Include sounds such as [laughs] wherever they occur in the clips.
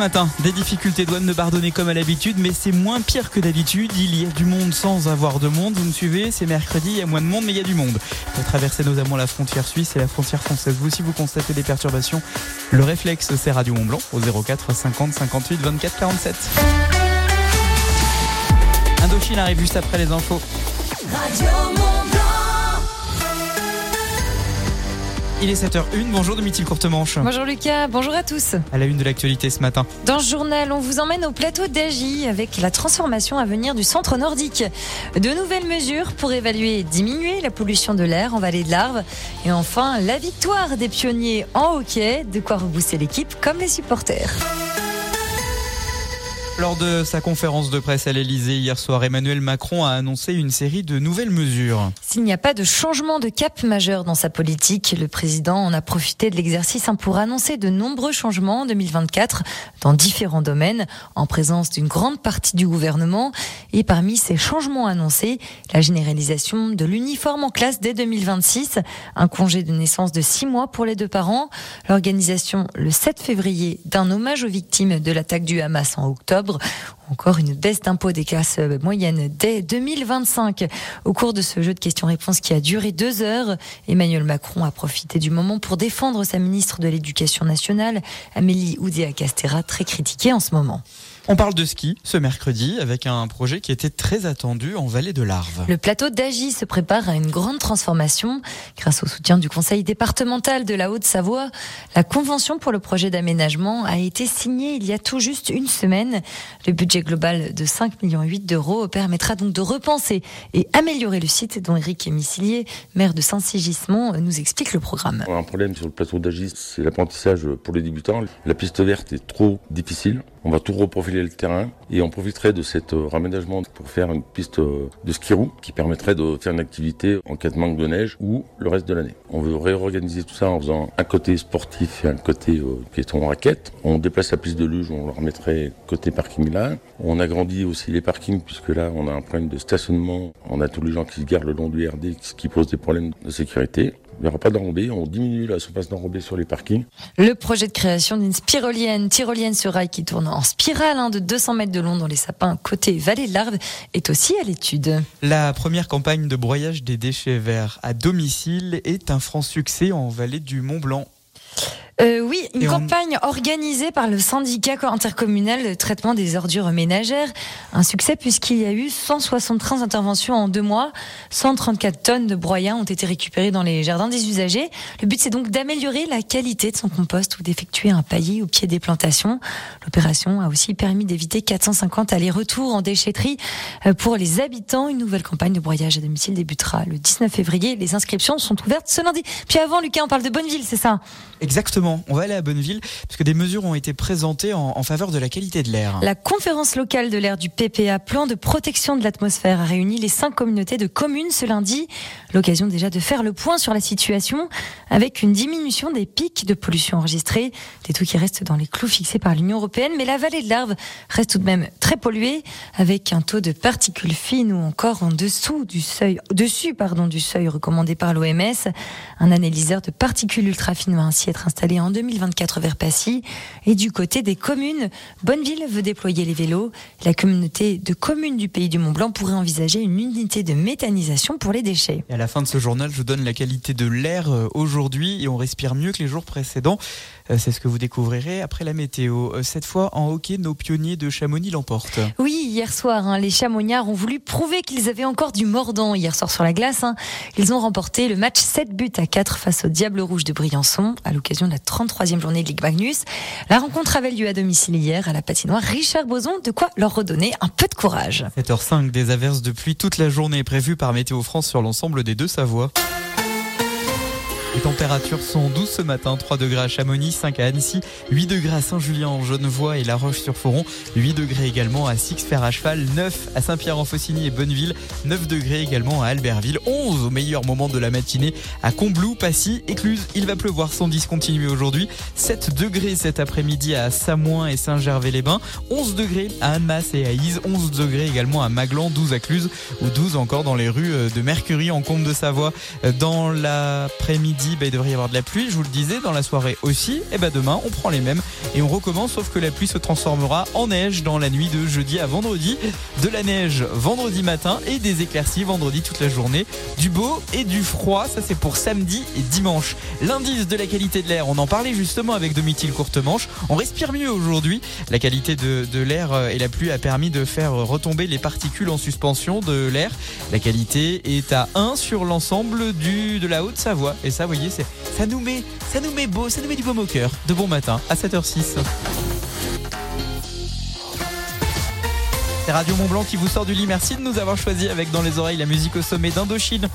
matin. Des difficultés douanes de Bardonnay comme à l'habitude, mais c'est moins pire que d'habitude. Il y a du monde sans avoir de monde. Vous me suivez C'est mercredi, il y a moins de monde, mais il y a du monde. Pour traverser notamment la frontière suisse et la frontière française. Vous aussi, vous constatez des perturbations. Le réflexe, c'est Radio Mont Blanc au 04 50 58 24 47. Indochine arrive juste après les infos. Radio Il est 7h01. Bonjour Domitil Courtemanche. Bonjour Lucas, bonjour à tous. À la une de l'actualité ce matin. Dans ce journal, on vous emmène au plateau d'Agy avec la transformation à venir du centre nordique. De nouvelles mesures pour évaluer et diminuer la pollution de l'air en vallée de l'Arve. Et enfin, la victoire des pionniers en hockey. De quoi rebousser l'équipe comme les supporters. Lors de sa conférence de presse à l'Elysée hier soir, Emmanuel Macron a annoncé une série de nouvelles mesures. S'il n'y a pas de changement de cap majeur dans sa politique, le président en a profité de l'exercice hein, pour annoncer de nombreux changements en 2024 dans différents domaines, en présence d'une grande partie du gouvernement. Et parmi ces changements annoncés, la généralisation de l'uniforme en classe dès 2026, un congé de naissance de six mois pour les deux parents, l'organisation le 7 février d'un hommage aux victimes de l'attaque du Hamas en octobre, encore une baisse d'impôt des classes moyennes dès 2025. Au cours de ce jeu de questions-réponses qui a duré deux heures, Emmanuel Macron a profité du moment pour défendre sa ministre de l'Éducation nationale, Amélie Oudéa-Castera, très critiquée en ce moment. On parle de ski ce mercredi avec un projet qui était très attendu en vallée de l'Arve. Le plateau d'Agy se prépare à une grande transformation grâce au soutien du conseil départemental de la Haute-Savoie. La convention pour le projet d'aménagement a été signée il y a tout juste une semaine. Le budget global de 5,8 millions d'euros permettra donc de repenser et améliorer le site dont Eric Missilier, maire de Saint-Sigismond, nous explique le programme. Un problème sur le plateau d'Agy, c'est l'apprentissage pour les débutants. La piste verte est trop difficile. On va tout reprofiler le terrain et on profiterait de cet euh, raménagement pour faire une piste euh, de ski roue qui permettrait de faire une activité en cas de manque de neige ou le reste de l'année. On veut réorganiser tout ça en faisant un côté sportif et un côté euh, piéton raquette. On déplace la piste de luge, on le remettrait côté parking là. On agrandit aussi les parkings puisque là on a un problème de stationnement. On a tous les gens qui se garent le long du RD ce qui pose des problèmes de sécurité. Il n'y aura pas d'enrobé, on diminue la surface d'enrobé sur les parkings. Le projet de création d'une spirolienne, tyrolienne sur rail qui tourne en spirale hein, de 200 mètres de long dans les sapins côté vallée de l'Arve est aussi à l'étude. La première campagne de broyage des déchets verts à domicile est un franc succès en vallée du Mont Blanc. Euh, oui, une campagne organisée par le syndicat intercommunal de traitement des ordures ménagères. Un succès puisqu'il y a eu 173 interventions en deux mois. 134 tonnes de broyats ont été récupérées dans les jardins des usagers. Le but, c'est donc d'améliorer la qualité de son compost ou d'effectuer un paillis au pied des plantations. L'opération a aussi permis d'éviter 450 allers-retours en déchetterie euh, pour les habitants. Une nouvelle campagne de broyage à domicile débutera le 19 février. Les inscriptions sont ouvertes ce lundi. Puis avant, Lucas, on parle de Bonneville, c'est ça? Exactement on va aller à Bonneville parce que des mesures ont été présentées en, faveur de la qualité de l'air. La conférence locale de l'air du PPA, plan de protection de l'atmosphère, a réuni les cinq communautés de communes ce lundi. L'occasion déjà de faire le point sur la situation avec une diminution des pics de pollution enregistrés, des taux qui restent dans les clous fixés par l'Union européenne, mais la vallée de l'Arve reste tout de même très polluée avec un taux de particules fines ou encore en dessous du seuil, dessus pardon du seuil recommandé par l'OMS. Un analyseur de particules ultra fines va ainsi être installé en 2024 vers Passy. Et du côté des communes, Bonneville veut déployer les vélos. La communauté de communes du pays du Mont Blanc pourrait envisager une unité de méthanisation pour les déchets. Et à la fin de ce journal, je donne la qualité de l'air euh, aujourd'hui et on respire mieux que les jours précédents. Euh, c'est ce que vous découvrirez après la météo. Euh, cette fois, en hockey, nos pionniers de Chamonix l'emportent. Oui, hier soir, hein, les Chamonniards ont voulu prouver qu'ils avaient encore du mordant hier soir sur la glace. Hein. Ils ont remporté le match 7 buts à 4 face au Diable Rouge de Briançon à l'occasion de la 33e journée de Ligue Magnus. La rencontre avait lieu à domicile hier à la patinoire Richard Boson, de quoi leur redonner un peu de courage. 7h05, des averses de pluie toute la journée prévues par Météo France sur l'ensemble des deux Savoies. Les températures sont douces ce matin, 3 degrés à Chamonix, 5 à Annecy, 8 degrés à Saint-Julien en Genevois et La Roche-sur-Foron, 8 degrés également à Six-Fer à Cheval, 9 à Saint-Pierre-en-Faucigny et Bonneville, 9 degrés également à Albertville, 11 au meilleur moment de la matinée à Combloux, Passy, Écluse. Il va pleuvoir sans discontinuer aujourd'hui, 7 degrés cet après-midi à Samoin et Saint-Gervais-les-Bains, 11 degrés à Annemasse et à Ise, 11 degrés également à Maglan, 12 à Cluse ou 12 encore dans les rues de Mercury en Comte de Savoie. Dans l'après-midi, bah, il devrait y avoir de la pluie. Je vous le disais, dans la soirée aussi. Et bah demain, on prend les mêmes et on recommence. Sauf que la pluie se transformera en neige dans la nuit de jeudi à vendredi. De la neige vendredi matin et des éclaircies vendredi toute la journée. Du beau et du froid. Ça c'est pour samedi et dimanche. L'indice de la qualité de l'air, on en parlait justement avec Domitil Courtemanche. On respire mieux aujourd'hui. La qualité de, l'air et la pluie a permis de faire retomber les particules en suspension de l'air. La qualité est à 1 sur l'ensemble de la Haute-Savoie. Et ça, vous voyez, ça nous met ça nous met beau, ça nous met du baume au cœur. De bon matin à 7h06. C'est Radio Mont Blanc qui vous sort du lit. Merci de nous avoir choisi avec dans les oreilles la musique au sommet d'Indochine.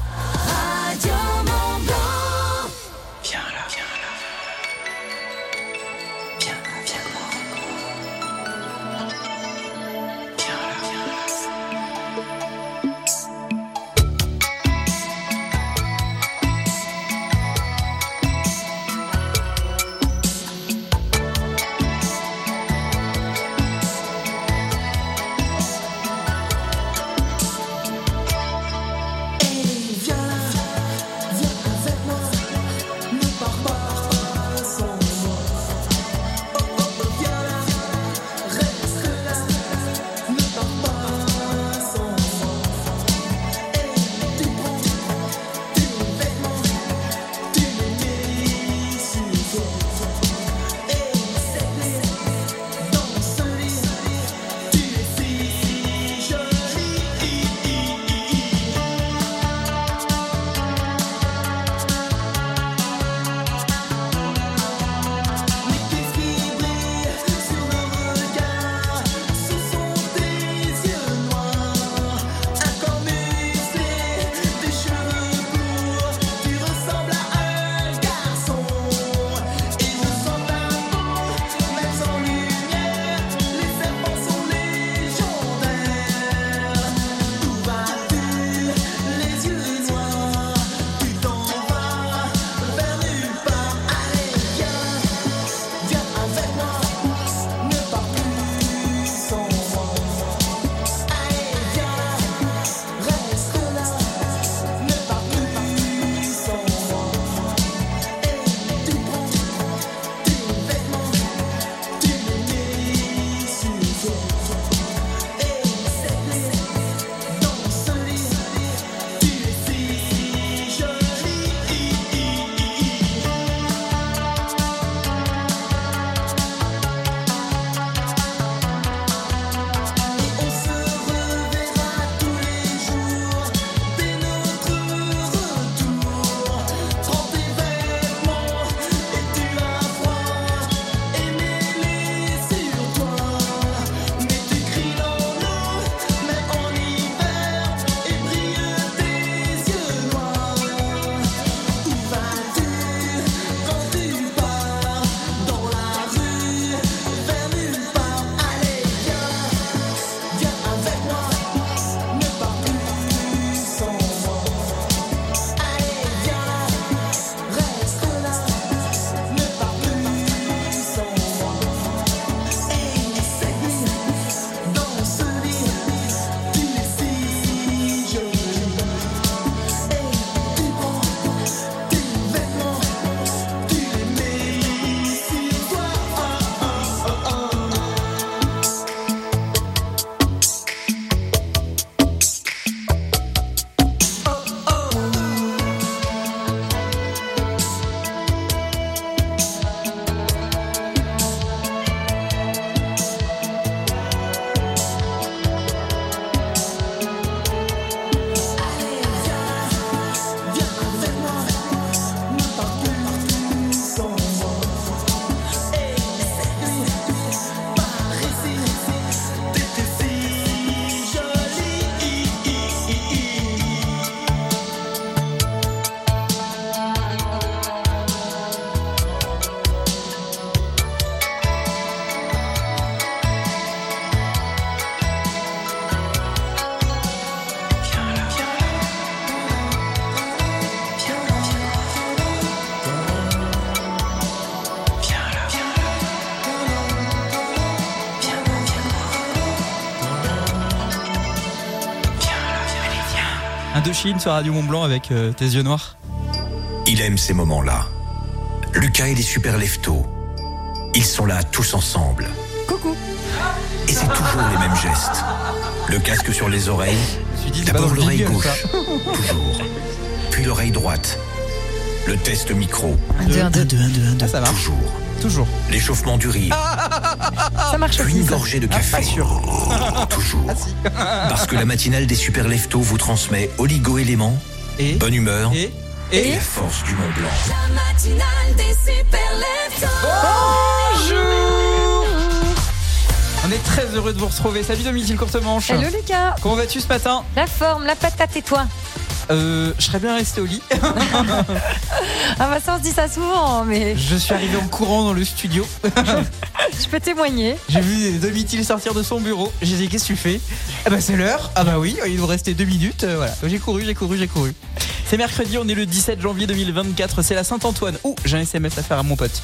Chine sur Radio Mont Blanc avec euh, tes yeux noirs. Il aime ces moments-là. Lucas et les super leftos. Ils sont là tous ensemble. Coucou. Et c'est toujours les mêmes gestes. Le casque sur les oreilles. D'abord le l'oreille gauche. [laughs] Toujours. Puis l'oreille droite. Le test micro. Un, deux, un, deux. Ah, ça marche. Toujours. Toujours. L'échauffement du riz. Ça marche Puis aussi. une gorgée de Ah, café. pas sûr. Toujours. [laughs] Parce que la matinale des super leftos vous transmet oligo-éléments, Et, bonne humeur et, et et, la force du Mont Blanc. La matinale des super leftos. on est très heureux de vous retrouver. Salut Domitil Courtemanche. Hello Lucas. Comment vas-tu ce matin? La forme, la patate et toi? Euh, Je serais bien resté au lit. [laughs] Ah bah ça on se dit ça souvent, mais Je suis arrivé en courant dans le studio. [laughs] je peux témoigner. J'ai vu Domitil sortir de son bureau. J'ai dit qu'est-ce que tu fais? Ah bah c'est l'heure. Ah bah oui, il nous restait deux minutes. Euh, voilà. J'ai couru, j'ai couru, j'ai couru. C'est mercredi, on est le 17 janvier 2024. C'est la Saint-Antoine. Ouh, j'ai un SMS à faire à mon pote.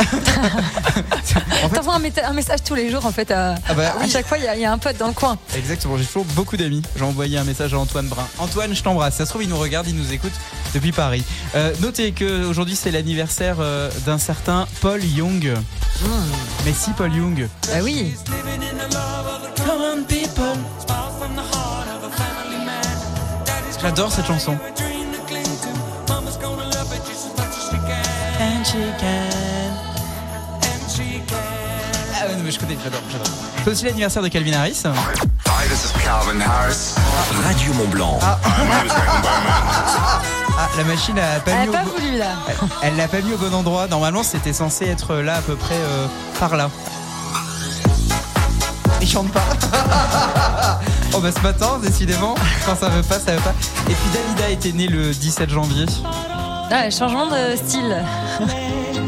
[laughs] en fait, T'envoies un, méta- un message tous les jours en fait. À, Ah bah à oui. chaque fois il y, a- il y a un pote dans le coin. Exactement, j'ai toujours beaucoup d'amis. J'ai envoyé un message à Antoine Brun. Antoine, je t'embrasse. Ça se trouve, il nous regarde, il nous écoute depuis Paris. Euh, notez que aujourd'hui c'est l'anniversaire euh, d'un certain Paul Young. Mais si, Paul Young. Bah oui. J'adore cette chanson. Ah ouais, non, je connais, j'adore, j'adore. C'est aussi l'anniversaire de Calvin Harris. Hi, this is Calvin Harris. Radio Mont Blanc. Ah, la machine a pas Elle mis a au pas bo- voulu là. Elle l'a pas mis au bon endroit. Normalement, c'était censé être là à peu près euh, par là. Il chante pas. [laughs] oh bah ce matin, décidément, quand ça veut pas, ça veut pas. Et puis Dalida était née le 17 janvier. Ah, changement de style.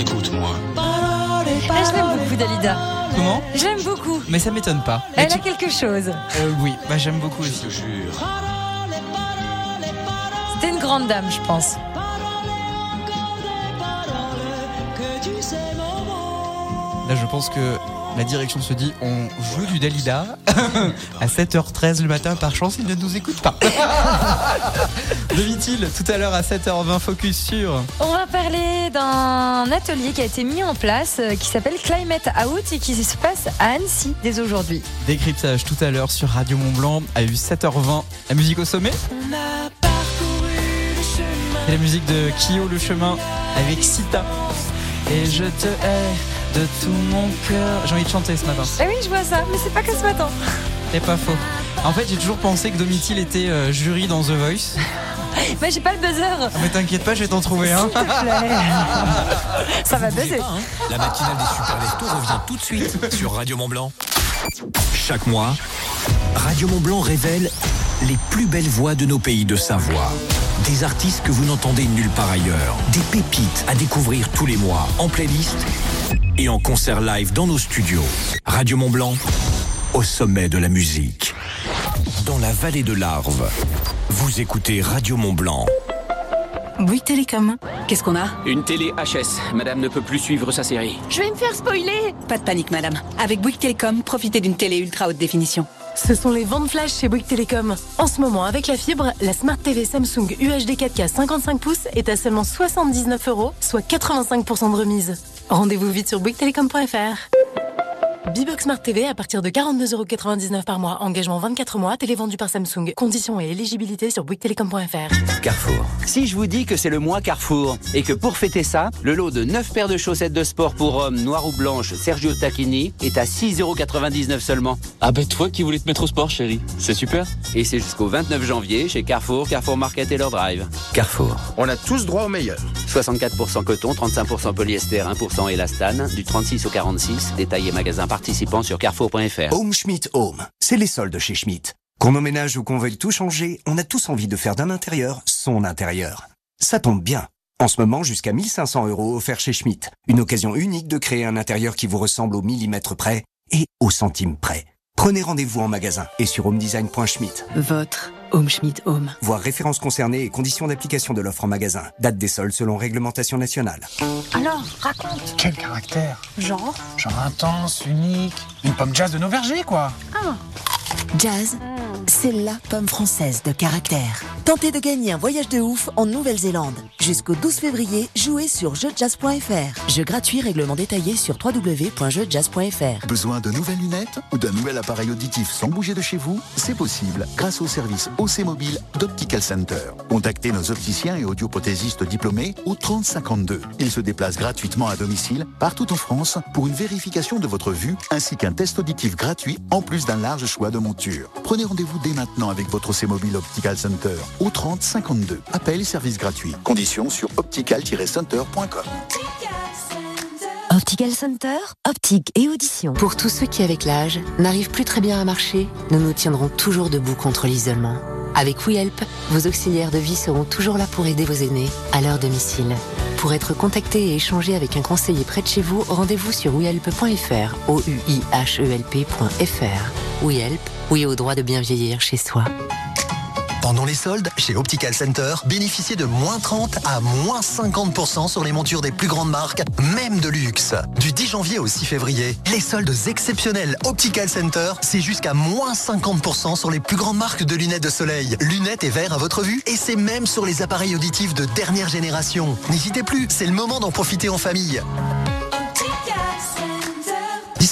Écoute-moi. Ah, je l'aime beaucoup Dalida. Comment Je l'aime beaucoup. Mais ça m'étonne pas. Elle a quelque chose. Euh, oui, bah j'aime beaucoup aussi. C'était une grande dame, je pense. Là, je pense que la direction se dit on joue du Dalida [laughs] à 7h13 le matin. Par chance, il ne nous écoute pas. [laughs] Demi-t-il tout à l'heure à 7h20 focus sur. On va parler d'un atelier qui a été mis en place euh, qui s'appelle Climate Out et qui se passe à Annecy dès aujourd'hui. Décryptage tout à l'heure sur Radio Mont Blanc à 7h20. La musique au sommet C'est la musique de Kyo Le Chemin avec Sita. Et je te hais de tout mon cœur. J'ai envie de chanter ce matin. Ah oui, je vois ça, mais c'est pas que ce matin. C'est pas faux. En fait, j'ai toujours pensé que Domitil était euh, jury dans The Voice. [laughs] Mais j'ai pas le buzzer. Ah, Mais t'inquiète pas, je vais t'en trouver un. S'il te plaît. [laughs] Ça va buzzer. Pas, hein La matinale des super leftos revient tout de suite sur Radio Mont Blanc. Chaque mois, Radio Mont Blanc révèle les plus belles voix de nos pays de Savoie. Des artistes que vous n'entendez nulle part ailleurs. Des pépites à découvrir tous les mois en playlist et en concert live dans nos studios. Radio Mont Blanc, au sommet de la musique. Dans la vallée de l'Arve, vous écoutez Radio Mont Blanc. Bouygues Télécom. Qu'est-ce qu'on a? Une télé HS. Madame ne peut plus suivre sa série. Je vais me faire spoiler Pas de panique, madame. Avec Bouygues Télécom, profitez d'une télé ultra haute définition. Ce sont les ventes flash chez Bouygues Télécom. En ce moment, avec la fibre, la Smart TV Samsung UHD 4K 55 pouces est à seulement 79 euros, soit 85% de remise. Rendez-vous vite sur bouyguestelecom.fr. B-Box Smart TV à partir de 42,99€ par mois. Engagement 24 mois. Télé vendue par Samsung. Conditions et éligibilité sur bouyguestelecom.fr. Carrefour. Si je vous dis que c'est le mois Carrefour et que pour fêter ça, le lot de 9 paires de chaussettes de sport pour hommes noires ou blanches Sergio Tacchini est à 6,99€ seulement. Ah ben toi qui voulais te mettre au sport chérie, c'est super. Et c'est jusqu'au 29 janvier chez Carrefour, Carrefour Market et leur drive. Carrefour. On a tous droit au meilleur. 64% coton, 35% polyester, 1% élastane, du 36 au 46, détail et magasin participants sur carrefour.fr. Home Schmidt Home, c'est les soldes chez Schmidt. Qu'on emménage ou qu'on veuille tout changer, on a tous envie de faire d'un intérieur son intérieur. Ça tombe bien. En ce moment, jusqu'à 1500 euros offerts chez Schmidt. Une occasion unique de créer un intérieur qui vous ressemble au millimètre près et au centime près. Prenez rendez-vous en magasin et sur homedesign.schmidt. Votre Home Schmidt Home. Voir références concernées et conditions d'application de l'offre en magasin. Date des soldes selon réglementation nationale. Alors, raconte Quel caractère? Genre? Genre intense, unique. Une pomme jazz de nos vergers, quoi. Jazz, c'est la pomme française de caractère. Tentez de gagner un voyage de ouf en Nouvelle-Zélande. Jusqu'au 12 février, jouez sur jeujazz.fr. Jeu gratuit, règlement détaillé sur www.jeujazz.fr. Besoin de nouvelles lunettes ou d'un nouvel appareil auditif sans bouger de chez vous? C'est possible grâce au service OC Mobile d'Optical Center. Contactez nos opticiens et audioprothésistes diplômés au 3052. Ils se déplacent gratuitement à domicile partout en France pour une vérification de votre vue ainsi qu'un test auditif gratuit en plus d'un large choix de montures. Prenez rendez-vous dès maintenant avec votre OC Mobile Optical Center au 3052. Appel et service gratuit. Conditions sur optical-center.com. Optical Center, optique et audition. Pour tous ceux qui, avec l'âge, n'arrivent plus très bien à marcher, nous nous tiendrons toujours debout contre l'isolement. Avec WeHelp, vos auxiliaires de vie seront toujours là pour aider vos aînés à leur domicile. Pour être contacté et échanger avec un conseiller près de chez vous, rendez-vous sur wehelp.fr, o u i h e l p.fr. WeHelp, oui au droit de bien vieillir chez soi. Pendant les soldes, chez Optical Center, bénéficiez de moins 30 à moins 50% sur les montures des plus grandes marques, même de luxe. Du 10 janvier au 6 février, les soldes exceptionnels Optical Center, c'est jusqu'à moins 50% sur les plus grandes marques de lunettes de soleil. Lunettes et verres à votre vue, et c'est même sur les appareils auditifs de dernière génération. N'hésitez plus, c'est le moment d'en profiter en famille.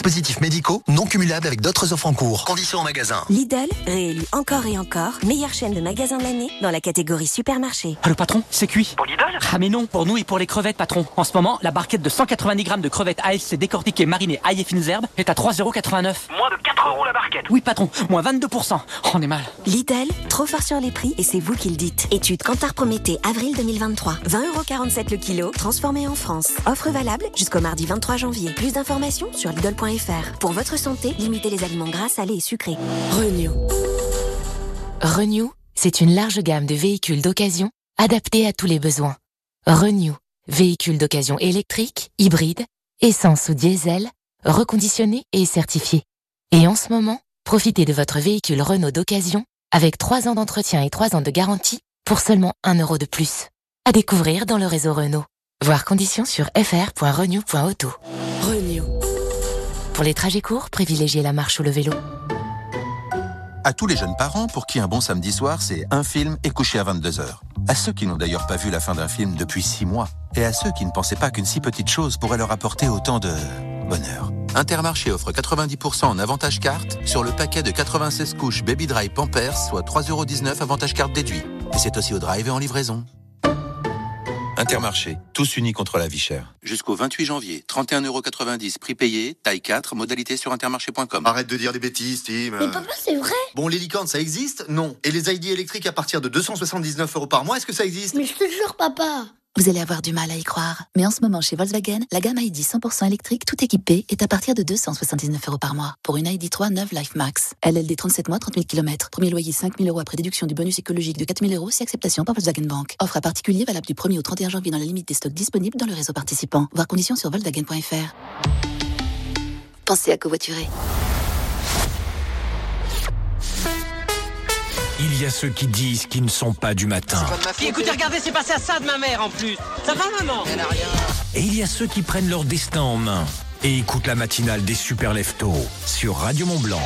Dispositifs médicaux non cumulables avec d'autres offres en cours. Conditions en magasin. Lidl, réélu encore et encore, meilleure chaîne de magasins de l'année dans la catégorie supermarché. Ah, le patron, c'est cuit. Pour Lidl? Ah, mais non, pour nous et pour les crevettes, patron. En ce moment, la barquette de 190 grammes de crevettes ASC décortiquées, marinées, ail et fines herbes est à 3,89€. Moins de 4 euros la barquette. Oui, patron, moins 22%. On est mal. Lidl, trop fort sur les prix et c'est vous qui le dites. Étude Kantar Prométhée, avril 2023. 20,47€ le kilo, transformé en France. Offre valable jusqu'au mardi 23 janvier. Plus d'informations sur Lidl.fr. Pour votre santé, limitez les aliments gras, salés et sucrés. Renew. Renew, c'est une large gamme de véhicules d'occasion adaptés à tous les besoins. Renew, véhicules d'occasion électriques, hybrides, essence ou diesel, reconditionnés et certifiés. Et en ce moment, profitez de votre véhicule Renault d'occasion avec 3 ans d'entretien et 3 ans de garantie pour seulement 1 euro de plus. À découvrir dans le réseau Renault. Voir conditions sur fr.renew.auto. Pour les trajets courts, privilégiez la marche ou le vélo. À tous les jeunes parents pour qui un bon samedi soir, c'est un film et coucher à 22h. À ceux qui n'ont d'ailleurs pas vu la fin d'un film depuis 6 mois. Et à ceux qui ne pensaient pas qu'une si petite chose pourrait leur apporter autant de bonheur. Intermarché offre 90% en avantage carte sur le paquet de 96 couches Baby Dry Pampers, soit 3,19€ avantage carte déduit. Et c'est aussi au drive et en livraison. Intermarché, tous unis contre la vie chère. Jusqu'au 28 janvier, 31,90€ prix payé, taille 4, modalité sur intermarché.com. Arrête de dire des bêtises, Tim. Mais papa, c'est vrai Bon, les licornes, ça existe? Non. Et les ID électriques à partir de 279 euros par mois, est-ce que ça existe? Mais je te jure, papa Vous allez avoir du mal à y croire. Mais en ce moment, chez Volkswagen, la gamme ID 100% électrique, tout équipée, est à partir de 279 euros par mois. Pour une ID 3 neuve Life Max. LLD 37 mois, 30 000 km. Premier loyer 5 000 euros après déduction du bonus écologique de 4 000 euros si acceptation par Volkswagen Bank. Offre à particulier valable du 1er au 31 janvier dans la limite des stocks disponibles dans le réseau participant. Voir conditions sur Volkswagen.fr. Pensez à covoiturer. Il y a ceux qui disent qu'ils ne sont pas du matin. Puis écoutez, regardez, c'est passé à ça de ma mère en plus. Ça va, maman Et il y a ceux qui prennent leur destin en main et écoutent la matinale des super leftos sur Radio Mont Blanc.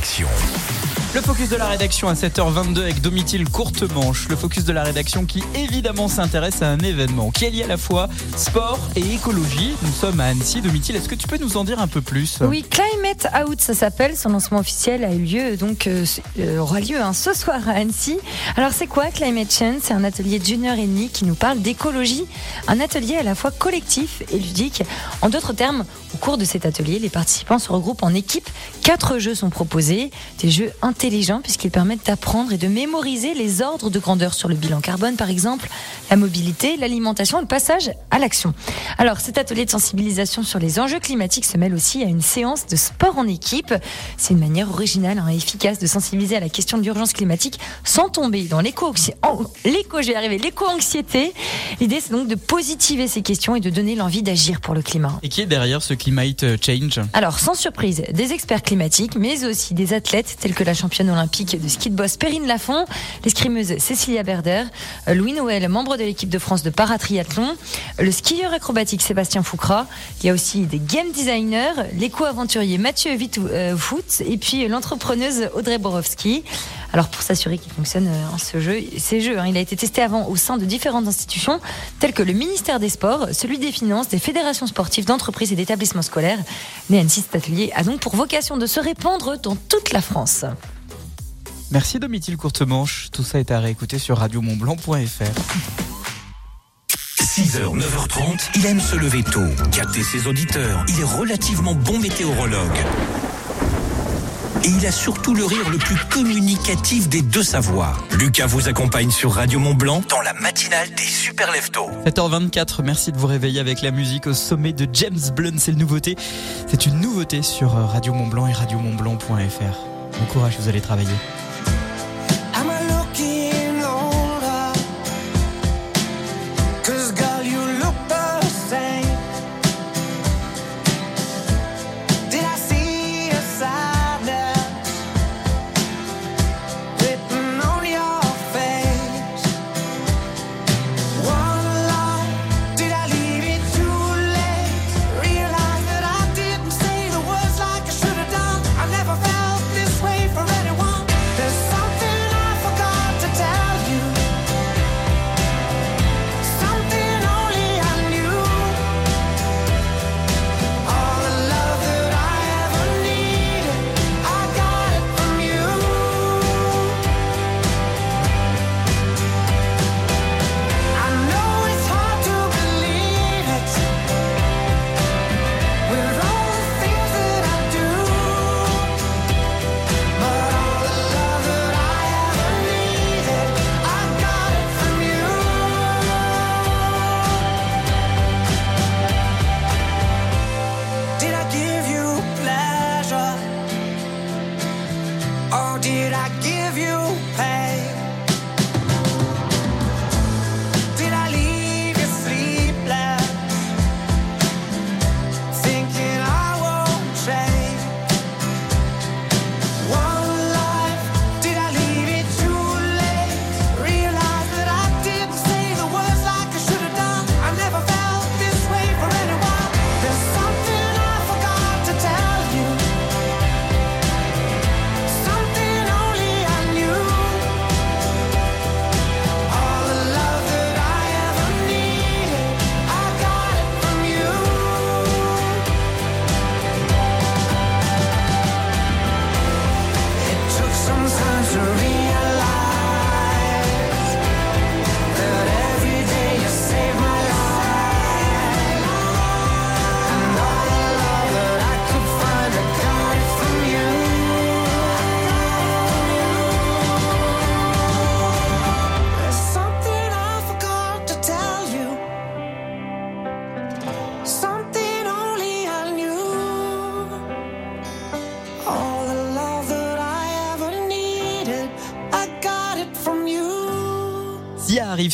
Focus focus de la rédaction à 7h22 avec Domitil Courtemanche. Le focus de la rédaction qui évidemment s'intéresse à un événement qui est lié à la fois sport et écologie. Nous sommes à Annecy. Domitil, est-ce que tu peux nous en dire un peu plus? Oui, Climate Out, ça s'appelle. Son lancement officiel a eu lieu, donc euh, euh, aura lieu hein, ce soir à Annecy. Alors c'est quoi Climate Change? C'est un atelier d'une heure et demie qui nous parle d'écologie. Un atelier à la fois collectif et ludique. En d'autres termes, au cours de cet atelier, les participants se regroupent en équipe. Quatre jeux sont proposés, des jeux intelligents puisqu'ils permettent d'apprendre et de mémoriser les ordres de grandeur sur le bilan carbone, par exemple, la mobilité, l'alimentation et le passage à l'action. Alors cet atelier de sensibilisation sur les enjeux climatiques se mêle aussi à une séance de sport en équipe. C'est une manière originale hein, et efficace de sensibiliser à la question de l'urgence climatique sans tomber dans l'éco-anxiété. L'idée c'est donc de positiver ces questions et de donner l'envie d'agir pour le climat. Et qui est derrière ce Climate Change? Alors, sans surprise, des experts climatiques, mais aussi des athlètes tels que la championne olympique de ski de boss Perrine Lafont, l'escrimeuse Cécilia Berder, euh, Louis Noël, membre de l'équipe de France de paratriathlon, le skieur acrobatique Sébastien Foucra. Il y a aussi des game designers, l'éco-aventurier Mathieu Wittfoot et puis l'entrepreneuse Audrey Borowski. Alors pour s'assurer qu'il fonctionne euh, ce jeu, ces jeux, hein, il a été testé avant au sein de différentes institutions telles que le ministère des Sports, celui des Finances, des fédérations sportives, d'entreprises et d'établissements scolaires. Mais Annecy, cet atelier a donc pour vocation de se répandre dans toute la France. Merci Domitil Courtemanche. Tout ça est à réécouter sur radiomontblanc.fr. 6h, 9h30, il aime se lever tôt, capter ses auditeurs. Il est relativement bon météorologue. Et il a surtout le rire le plus communicatif des deux savoirs. Lucas vous accompagne sur Radio Mont Blanc dans la matinale des super leftos. 7h24, merci de vous réveiller avec la musique au sommet de James Blunt, c'est une nouveauté. C'est une nouveauté sur Radio Mont Blanc et radiomontblanc.fr. Bon courage, vous allez travailler.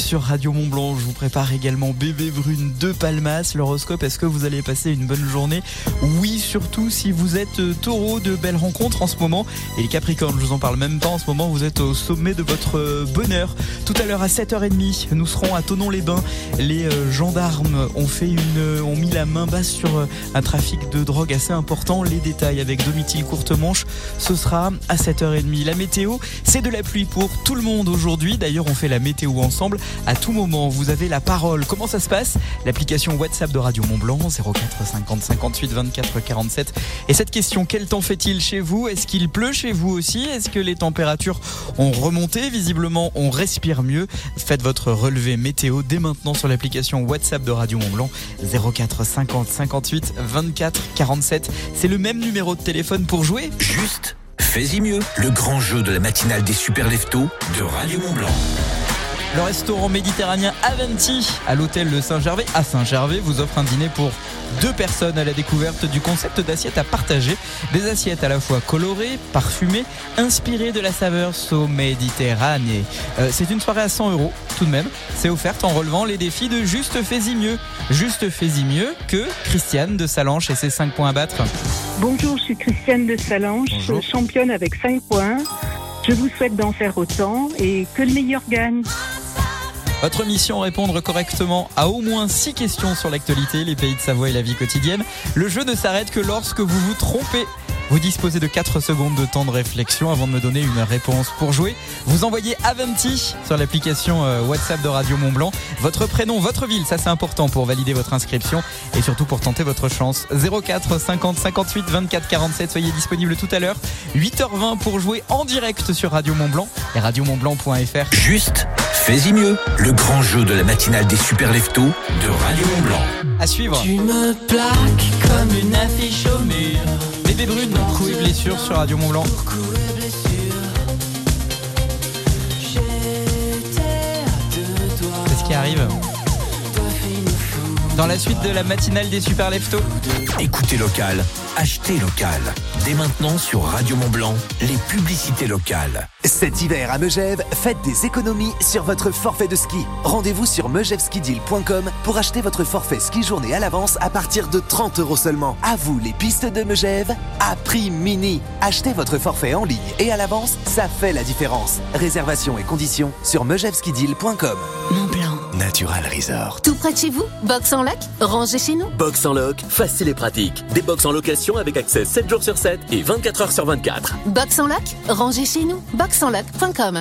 Sur Radio Mont Blanc. Je vous prépare également Bébé Brune de Palmas. L'horoscope, est-ce que vous allez passer une bonne journée? Oui, surtout si vous êtes euh, taureau de belles rencontres en ce moment. Et les Capricornes, je vous en parle même pas en ce moment. Vous êtes au sommet de votre euh, bonheur. Tout à l'heure à 7h30, nous serons à Tonon-les-Bains. Les euh, gendarmes ont fait une, ont mis la main basse sur un trafic de drogue assez important. Les détails avec Domitil Courtemanche, ce sera à 7h30. La météo, c'est de la pluie pour tout le monde aujourd'hui. D'ailleurs, on fait la météo ensemble à tout moment. Vous avez la parole. Comment ça se passe? L'application WhatsApp de Radio Mont Blanc 04 50 58 24 47. Et cette question, quel temps fait-il chez vous? Est-ce qu'il pleut chez vous aussi? Est-ce que les températures ont remonté? Visiblement, on respire mieux. Faites votre relevé météo dès maintenant sur l'application WhatsApp de Radio Mont Blanc 04 50 58 24 47. C'est le même numéro de téléphone pour jouer? Juste, fais-y mieux. Le grand jeu de la matinale des super leftos de Radio Mont Blanc. Le restaurant méditerranéen Aventi à l'hôtel de Saint-Gervais à Saint-Gervais vous offre un dîner pour deux personnes à la découverte du concept d'assiettes à partager. Des assiettes à la fois colorées, parfumées, inspirées de la saveur so méditerranée. Euh, c'est une soirée à 100 euros tout de même. C'est offerte en relevant les défis de Juste Fais-y mieux. Juste Fais-y mieux que Christiane de Salanche et ses 5 points à battre. Bonjour, je suis Christiane de Salange, Bonjour. championne avec 5 points. Je vous souhaite d'en faire autant et que le meilleur gagne. Votre mission, répondre correctement à au moins 6 questions sur l'actualité, les pays de Savoie et la vie quotidienne. Le jeu ne s'arrête que lorsque vous vous trompez. Vous disposez de 4 secondes de temps de réflexion avant de me donner une réponse. Pour jouer, vous envoyez Aventi sur l'application euh, WhatsApp de Radio Mont Blanc. Votre prénom, votre ville, ça c'est important pour valider votre inscription et surtout pour tenter votre chance. 04 50 58 24 47, soyez disponible tout à l'heure. 8h20 pour jouer en direct sur Radio Mont Blanc et radiomontblanc.fr. Juste, fais-y mieux. Le grand jeu de la matinale des super leftos de Radio Mont Blanc. À suivre. Tu me plaques comme une affiche au mur. Bébé Brune, coup et blessure sur Radio Mont Blanc. C'est ce qui arrive. Dans la suite de la matinale des super leftos. Écoutez local, achetez local. Dès maintenant sur Radio Mont Blanc, les publicités locales. Cet hiver à Megève, faites des économies sur votre forfait de ski. Rendez-vous sur megèveskideal.com pour acheter votre forfait ski journée à l'avance à partir de 30 euros seulement. À vous les pistes de Megève, à prix mini. Achetez votre forfait en ligne et à l'avance, ça fait la différence. Réservation et conditions sur megèveskideal.com. Mont Blanc. Natural Resort. Tout près de chez vous Box en loc Rangez chez nous Box en loc, facile et pratique. Des box en location avec accès 7 jours sur 7 et 24 heures sur 24. Box en loc Rangez chez nous. Boxenloc.com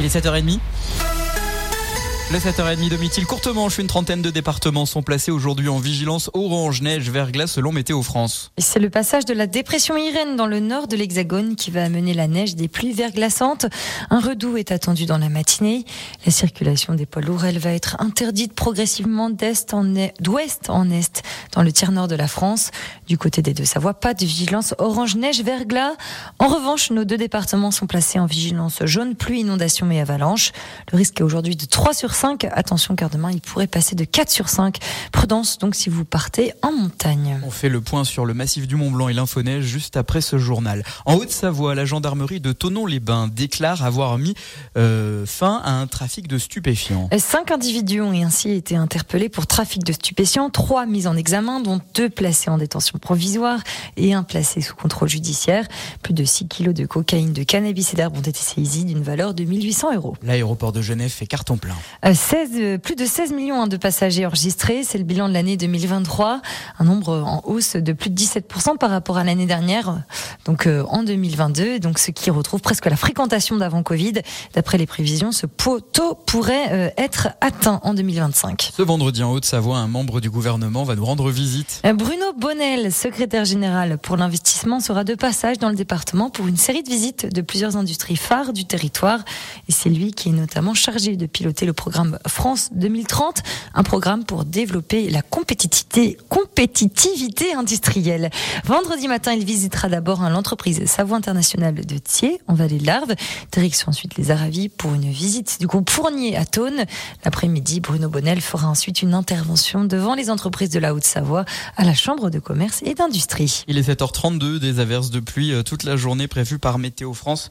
Il est 7h30. Le 7h30 Domitil, courte manche, une trentaine de départements sont placés aujourd'hui en vigilance orange, neige, verglas selon Météo France. C'est le passage de la dépression Irène dans le nord de l'Hexagone qui va amener la neige des pluies verglaçantes. Un redout est attendu dans la matinée. La circulation des poids lourds, elle va être interdite progressivement d'est en est, d'ouest en est dans le tiers nord de la France. Du côté des Deux-Savoie, pas de vigilance orange, neige, verglas. En revanche, nos deux départements sont placés en vigilance jaune, pluie, inondation et avalanche. Le risque est aujourd'hui de 3 sur 5. Attention car demain, il pourrait passer de 4 sur 5. Prudence donc si vous partez en montagne. On fait le point sur le massif du Mont Blanc et l'infoneige juste après ce journal. En Haute-Savoie, la gendarmerie de Tonon-les-Bains déclare avoir mis euh, fin à un trafic de stupéfiants. Cinq individus ont ainsi été interpellés pour trafic de stupéfiants, trois mis en examen, dont deux placés en détention provisoire et un placé sous contrôle judiciaire. Plus de 6 kilos de cocaïne, de cannabis et d'herbe ont été saisis d'une valeur de 1800 euros. L'aéroport de Genève fait carton plein. Euh, 16, euh, plus de 16 millions hein, de passagers enregistrés, c'est le bilan de l'année 2023, un nombre en hausse de plus de 17% par rapport à l'année dernière, donc euh, en 2022, donc ce qui retrouve presque la fréquentation d'avant Covid. D'après les prévisions, ce taux pourrait euh, être atteint en 2025. Ce vendredi en Haute-Savoie, un membre du gouvernement va nous rendre visite. Euh, Bruno Bonnel, secrétaire général pour l'investissement, sera de passage dans le département pour une série de visites de plusieurs industries phares du territoire. Et c'est lui qui est notamment chargé de piloter le programme France 2030, un programme pour développer la compétitivité, industrielles. Vendredi matin, il visitera d'abord l'entreprise Savoie Internationale de Thiers, en vallée de l'Arve. Direction ensuite les Aravis pour une visite du groupe Fournier à Thônes. L'après-midi, Bruno Bonnel fera ensuite une intervention devant les entreprises de la Haute-Savoie à la Chambre de commerce et d'industrie. Il est 7h32, des averses de pluie euh, toute la journée prévues par Météo France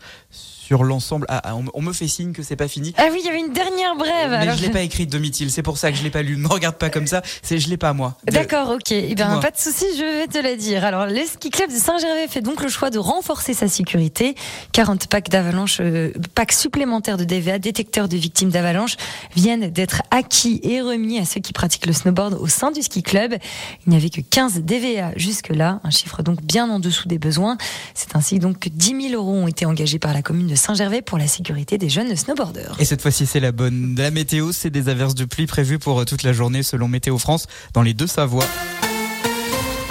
sur l'ensemble. Ah, ah, on, on me fait signe que c'est pas fini. Ah oui, il y avait une dernière brève. Mais alors je l'ai pas écrite, Domitil. C'est pour ça que je l'ai pas lu. [laughs] Ne me regarde pas comme ça. C'est je l'ai pas moi. D'accord, ok. Eh ben, pas de souci, je vais te la dire. Alors, le ski club de Saint-Gervais fait donc le choix de renforcer sa sécurité. 40 packs d'avalanche, euh, packs supplémentaires de DVA, détecteurs de victimes d'avalanche, viennent d'être acquis et remis à ceux qui pratiquent le snowboard au sein du ski club. Il n'y avait que 15 DVA jusque-là, un chiffre donc bien en dessous des besoins. C'est ainsi donc que 10 000 euros ont été engagés par la commune de Saint-Gervais pour la sécurité des jeunes snowboarders. Et cette fois-ci, c'est la bonne. La météo, c'est des averses de pluie prévues pour euh, toute la journée selon Météo France dans les deux Savoies.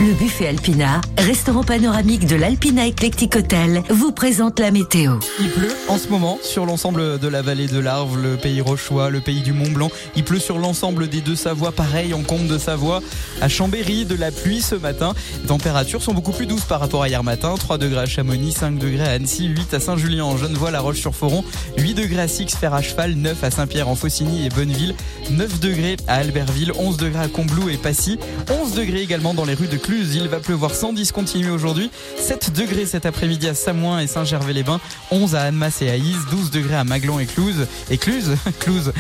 Le buffet Alpina, restaurant panoramique de l'Alpina Eclectic Hotel, vous présente la météo. Il pleut en ce moment sur l'ensemble de la vallée de l'Arve, le pays rochois, le pays du Mont Blanc. Il pleut sur l'ensemble des deux Savoies, pareil en Comte de Savoie. À Chambéry, de la pluie ce matin. Les températures sont beaucoup plus douces par rapport à hier matin. 3 degrés à Chamonix, 5 degrés à Annecy, 8 à Saint-Julien en Genevois, La Roche-sur-Foron, 8 degrés à Six, Fer à Cheval, 9 à Saint-Pierre en Faucigny et Bonneville, 9 degrés à Albertville, 11 degrés à Combloux et Passy, 11 degrés également dans les rues de Cluse. Il va pleuvoir sans discontinuer aujourd'hui, 7 degrés cet après-midi à Samoin et Saint-Gervais-les-Bains, 11 à Annemasse et Ise, 12 degrés à Maglon et Clouse, et Cluse, [laughs] Clouse,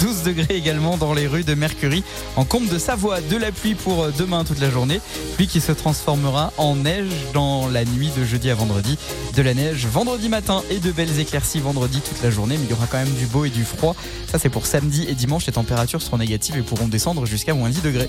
12 degrés également dans les rues de Mercury, en Comte de Savoie. De la pluie pour euh, demain toute la journée, pluie qui se transformera en neige dans la nuit de jeudi à vendredi. De la neige vendredi matin et de belles éclaircies vendredi toute la journée, mais il y aura quand même du beau et du froid. Ça c'est pour samedi et dimanche, les températures seront négatives et pourront descendre jusqu'à moins 10 degrés.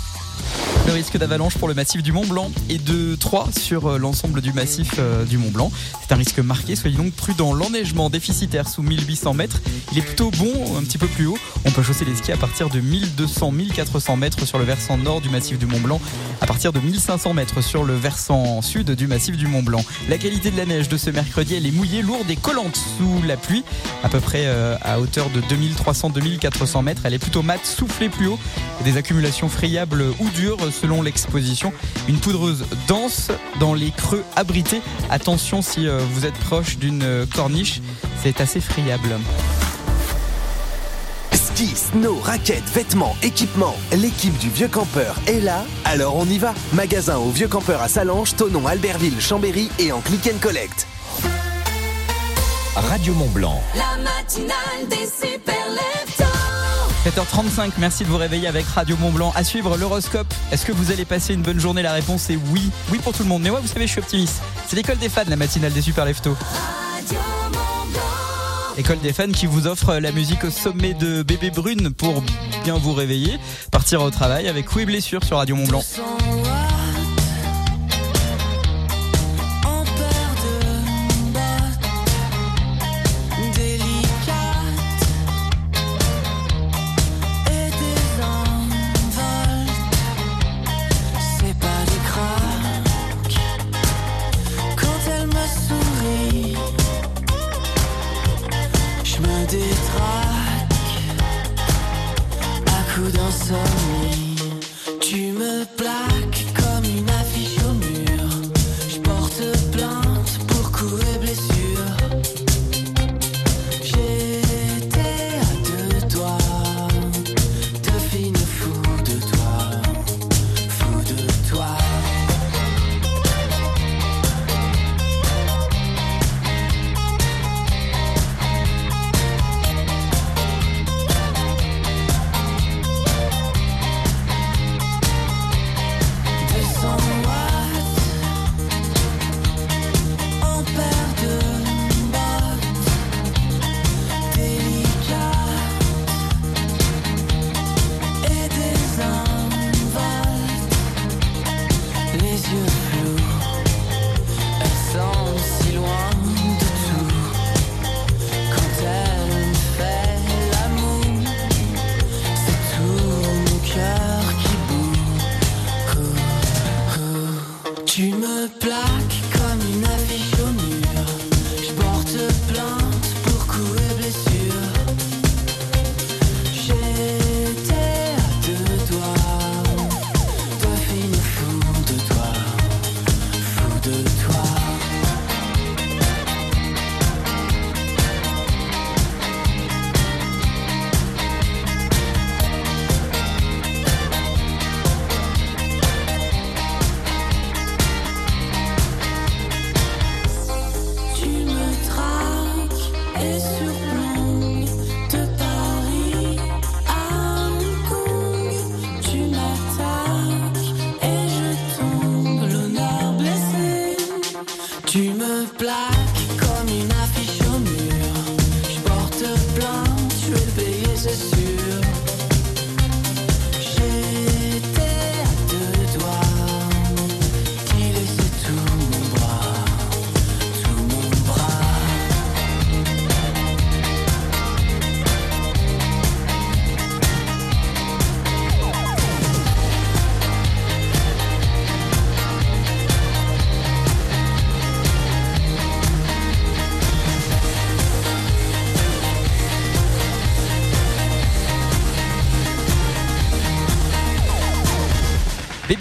Le risque d'avalanche pour le massif du Mont Blanc est de 3 sur euh, l'ensemble du massif euh, du Mont Blanc. C'est un risque marqué, soyez donc prudents. L'enneigement déficitaire sous 1800 mètres, il est plutôt bon, un petit peu plus haut. On peut chausser les skis à partir de 1200-1400 mètres sur le versant nord du massif du Mont Blanc, à partir de 1500 mètres sur le versant sud du massif du Mont Blanc. La qualité de la neige de ce mercredi, elle est mouillée, lourde et collante sous la pluie, à peu près euh, à hauteur de 2300-2400 mètres. Elle est plutôt mate, soufflée plus haut, des accumulations friables ou dures selon l'exposition. Une poudreuse dense dans les creux abrités. Attention si euh, vous êtes proche d'une euh, corniche, c'est assez friable. Ski, snow, raquettes, vêtements, équipements. L'équipe du Vieux Campeur est là, alors on y va. Magasin au Vieux Campeur à Salange, Tonon, Albertville, Chambéry et en click and collect. Radio Mont Blanc. La matinale des super. 7h35, merci de vous réveiller avec Radio Mont Blanc. À suivre l'horoscope. Est-ce que vous allez passer une bonne journée? La réponse est oui. Oui pour tout le monde. Mais ouais, vous savez, je suis optimiste. C'est l'école des fans, la matinale des super leftos. École des fans qui vous offre la musique au sommet de Bébé Brune pour bien vous réveiller. Partir au travail avec Coups et Blessures sur Radio Mont Blanc.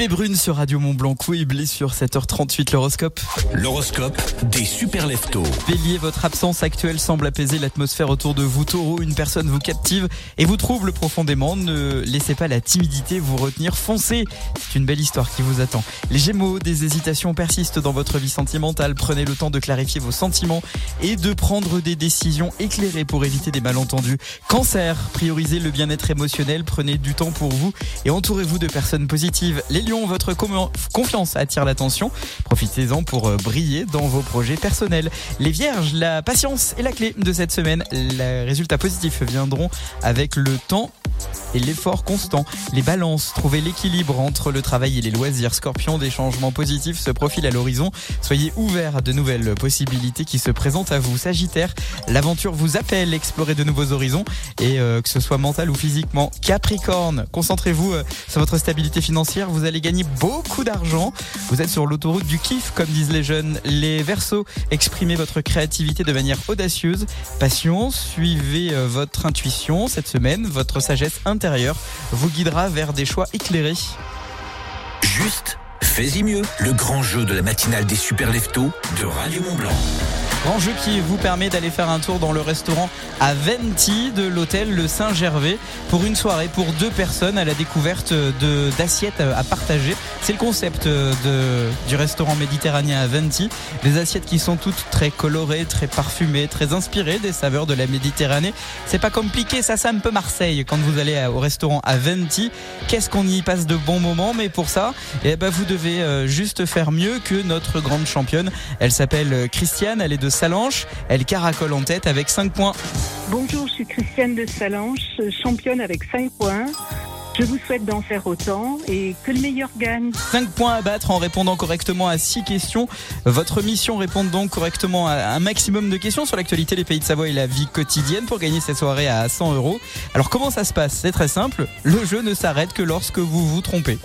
Bébé Brune sur Radio Mont Blanc, coup et blessure 7h38 l'horoscope. L'horoscope des super leftos. Bélier, votre absence actuelle semble apaiser l'atmosphère autour de vous. Taureau, une personne vous captive et vous trouble profondément. Ne laissez pas la timidité vous retenir. Foncez. C'est une belle histoire qui vous attend. Les Gémeaux, des hésitations persistent dans votre vie sentimentale. Prenez le temps de clarifier vos sentiments et de prendre des décisions éclairées pour éviter des malentendus. Cancer, priorisez le bien-être émotionnel. Prenez du temps pour vous et entourez-vous de personnes positives. Les Votre confiance attire l'attention. Profitez-en pour euh, briller dans vos projets personnels. Les Vierges, la patience est la clé de cette semaine. Les résultats positifs viendront avec le temps et l'effort constant. Les balances, trouvez l'équilibre entre le travail et les loisirs. Scorpion, des changements positifs se profilent à l'horizon. Soyez ouverts à de nouvelles possibilités qui se présentent à vous. Sagittaire, l'aventure vous appelle, explorez de nouveaux horizons et euh, que ce soit mental ou physiquement. Capricorne, concentrez-vous euh, sur votre stabilité financière. Vous allez gagner beaucoup d'argent. Vous êtes sur l'autoroute du kiff, comme disent les jeunes. Les Verseaux, exprimez votre créativité de manière audacieuse. Passion, suivez euh, votre intuition cette semaine. Votre sagesse intérieure vous guidera vers des choix éclairés. Juste, fais-y mieux. Le grand jeu de la matinale des super leftos de Radio Mont Blanc. Grand jeu qui vous permet d'aller faire un tour dans le restaurant à Venti de l'hôtel Le Saint-Gervais pour une soirée pour deux personnes à la découverte d'assiettes à partager. C'est le concept du restaurant méditerranéen à Venti. Des assiettes qui sont toutes très colorées, très parfumées, très inspirées des saveurs de la Méditerranée. C'est pas compliqué, ça c'est un peu Marseille quand vous allez au restaurant à Venti. Qu'est-ce qu'on y passe de bons moments, mais pour ça, eh ben vous devez euh, juste faire mieux que notre grande championne. Elle s'appelle euh, Christiane, elle est de Salanches, elle caracole en tête avec 5 points. Bonjour, je suis Christiane de Salanches, championne avec 5 points. Je vous souhaite d'en faire autant et que le meilleur gagne. 5 points à battre en répondant correctement à 6 questions. Votre mission répondre donc correctement à un maximum de questions sur l'actualité des pays de Savoie et la vie quotidienne pour gagner cette soirée à 100 euros. Alors comment ça se passe? C'est très simple. Le jeu ne s'arrête que lorsque vous vous trompez.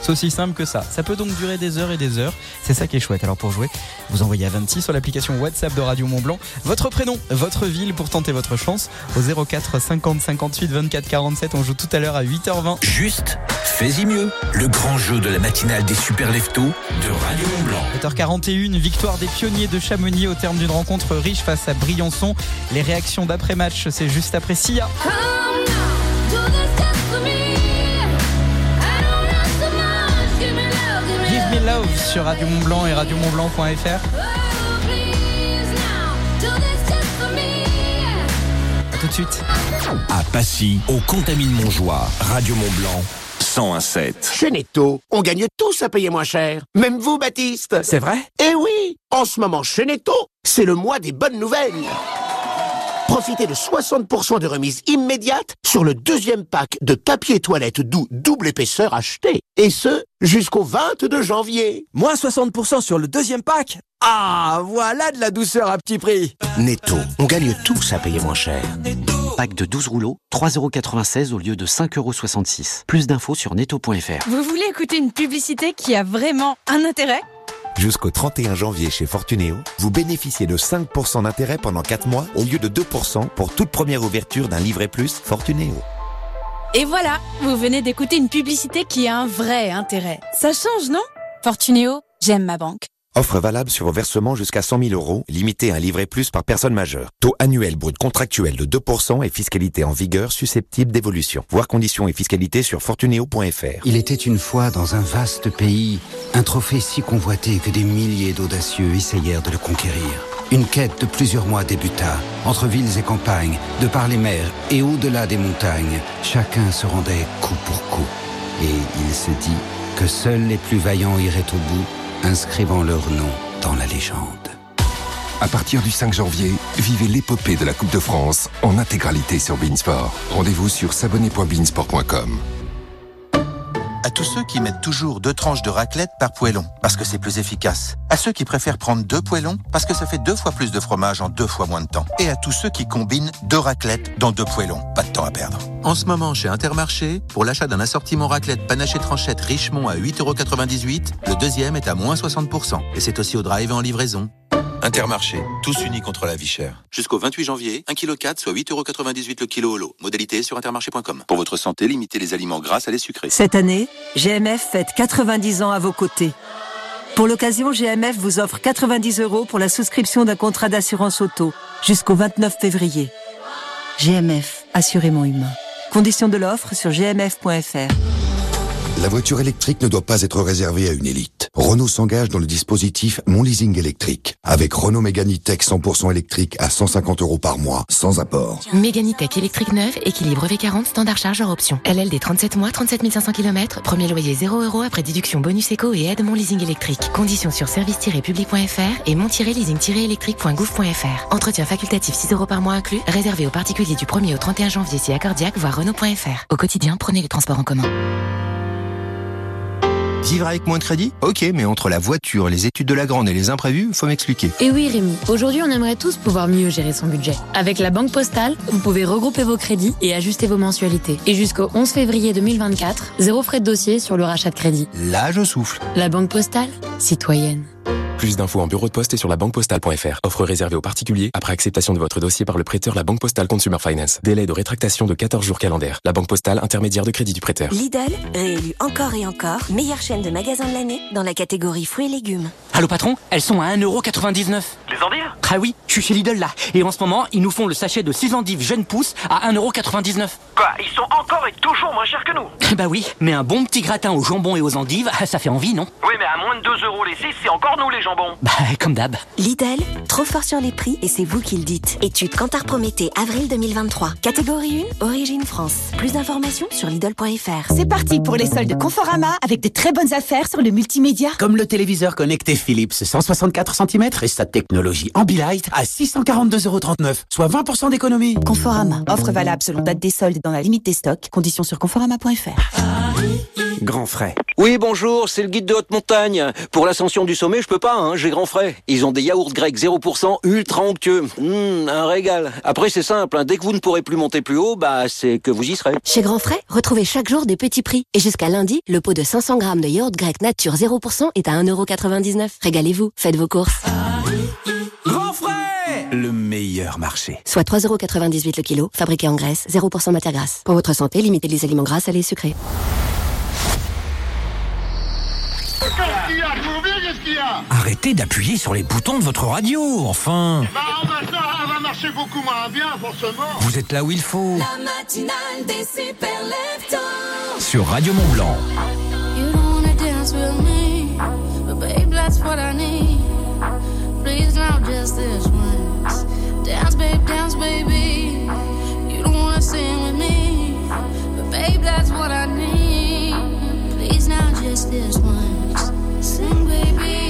C'est aussi simple que ça. Ça peut donc durer des heures et des heures. C'est ça qui est chouette. Alors pour jouer, vous envoyez à 26 sur l'application WhatsApp de Radio Mont Blanc votre prénom, votre ville pour tenter votre chance au 04 50 58 24 47. On joue tout à l'heure à 8h20. Juste, fais-y mieux. Le grand jeu de la matinale des super leftos de Radio Mont Blanc. 7h41, victoire des pionniers de Chamonix au terme d'une rencontre riche face à Briançon. Les réactions d'après-match, c'est juste après Sia. Sur Radio Mont Blanc et radiomontblanc.fr. A tout de suite. À Passy, au Contamine Montjoie, Radio Mont Blanc, 1017. Chez Netto, on gagne tous à payer moins cher. Même vous, Baptiste. C'est vrai? Eh oui En ce moment, chez Netto, c'est le mois des bonnes nouvelles. Profitez de 60% de remise immédiate sur le deuxième pack de papier toilette doux double épaisseur acheté. Et ce, jusqu'au 22 janvier. Moins 60% sur le deuxième pack Ah, voilà de la douceur à petit prix Netto, on gagne tous à payer moins cher. Pack de 12 rouleaux, 3,96€ au lieu de 5,66€. Plus d'infos sur netto.fr. Vous voulez écouter une publicité qui a vraiment un intérêt? Jusqu'au 31 janvier chez Fortunéo, vous bénéficiez de 5% d'intérêt pendant 4 mois au lieu de 2% pour toute première ouverture d'un livret plus Fortunéo. Et voilà, vous venez d'écouter une publicité qui a un vrai intérêt. Ça change, non? Fortunéo, j'aime ma banque. Offre valable sur vos versements jusqu'à 100 000 euros, limité à un livret plus par personne majeure. Taux annuel brut contractuel de 2% et fiscalité en vigueur susceptible d'évolution. Voir conditions et fiscalité sur fortuneo.fr. Il était une fois dans un vaste pays, un trophée si convoité que des milliers d'audacieux essayèrent de le conquérir. Une quête de plusieurs mois débuta, entre villes et campagnes, de par les mers et au-delà des montagnes. Chacun se rendait coup pour coup. Et il se dit que seuls les plus vaillants iraient au bout, inscrivant leur nom dans la légende. À partir du 5 janvier, vivez l'épopée de la Coupe de France en intégralité sur Beansport. Rendez-vous sur s'abonner.beansport.com. À tous ceux qui mettent toujours deux tranches de raclette par poêlon, parce que c'est plus efficace. À ceux qui préfèrent prendre deux poêlons, parce que ça fait deux fois plus de fromage en deux fois moins de temps. Et à tous ceux qui combinent deux raclettes dans deux poêlons. Pas de temps à perdre. En ce moment, chez Intermarché, pour l'achat d'un assortiment raclette panaché tranchette Richemont à 8,98€, le deuxième est à moins 60%. Et c'est aussi au drive et en livraison. Intermarché, tous unis contre la vie chère. Jusqu'au 28 janvier, 1,4 kg soit 8,98€ le kilo au lot. Modalité sur intermarché.com. Pour votre santé, limitez les aliments gras à les sucrés. Cette année, GMF fête 90 ans à vos côtés. Pour l'occasion, GMF vous offre 90 euros pour la souscription d'un contrat d'assurance auto jusqu'au 29 février. GMF, assurément humain. Conditions de l'offre sur gmf.fr. La voiture électrique ne doit pas être réservée à une élite. Renault s'engage dans le dispositif Mon Leasing électrique. Avec Renault Mégane Tech 100% électrique à 150 euros par mois, sans apport. Mégane E-Tech électrique neuve, équilibre V40, standard chargeur option. LLD 37 mois, 37 500 km, premier loyer 0 euros après déduction bonus éco et aide mon leasing électrique. Conditions sur service-public.fr et mon-leasing-électrique.gouv.fr. Entretien facultatif 6 euros par mois inclus, réservé aux particuliers du 1er au 31 janvier si accordiaque, voire Renault.fr. Au quotidien, prenez les transports en commun. Vivre avec moins de crédit Ok, mais entre la voiture, les études de la grande et les imprévus, faut m'expliquer. Et oui Rémi, aujourd'hui on aimerait tous pouvoir mieux gérer son budget. Avec la Banque Postale, vous pouvez regrouper vos crédits et ajuster vos mensualités. Et jusqu'au 11 février 2024, zéro frais de dossier sur le rachat de crédit. Là, je souffle. La Banque Postale, citoyenne. Plus d'infos en bureau de poste et sur la banquepostale.fr. Offre réservée aux particuliers après acceptation de votre dossier par le prêteur La Banque Postale Consumer Finance. Délai de rétractation de 14 jours calendaires. La Banque Postale, intermédiaire de crédit du prêteur. Lidl, réélu encore et encore, meilleure chaîne de magasins de l'année dans la catégorie fruits et légumes. Allô patron, elles sont à 1,99€. Les endives? Ah oui, je suis chez Lidl là. Et en ce moment, ils nous font le sachet de 6 endives jeunes pousses à 1,99€. Quoi Ils sont encore et toujours moins chers que nous? Bah oui, mais un bon petit gratin au jambon et aux endives, [laughs] ça fait envie, non? Oui, mais à moins de 2 euros les 6, c'est encore nous les jambons. Bah comme d'hab. Lidl, trop fort sur les prix et c'est vous qui le dites. Étude Cantar Prométhée, avril 2023. Catégorie 1, origine France. Plus d'informations sur Lidl.fr. C'est parti pour les soldes Conforama avec de très bonnes affaires sur le multimédia. Comme le téléviseur connecté Philips 164 cm et sa technologie Ambilight à 642,39€, soit 20% d'économie. Conforama, offre valable selon date des soldes dans la limite des stocks. Conditions sur conforama.fr. Grand frais. Oui, bonjour, c'est le guide de haute montagne. Pour l'ascension du sommet, je peux pas, hein, j'ai grand frais. Ils ont des yaourts grecs 0% ultra onctueux. Mmh, un régal. Après, c'est simple, hein, dès que vous ne pourrez plus monter plus haut, bah, c'est que vous y serez. Chez Grand Frais, retrouvez chaque jour des petits prix. Et jusqu'à lundi, le pot de 500 grammes de yaourt grec nature 0% est à 1,99€. Régalez-vous, faites vos courses. Grand frais Le meilleur marché. Soit 3,98€ le kilo, fabriqué en Grèce, 0% matière grasse. Pour votre santé, limitez les aliments gras, salés et sucrés. Arrêtez d'appuyer sur les boutons de votre radio, enfin Bah, elle va marcher beaucoup moins bien, forcément. Vous êtes là où il faut. La matinale des super leftos. Sur Radio Mont Blanc. You don't wanna dance with me, but babe, that's what I need. Please now, just this once. Dance, babe, dance, baby. You don't wanna sing with me, but babe, that's what I need. Please now, just this once. Sing, baby.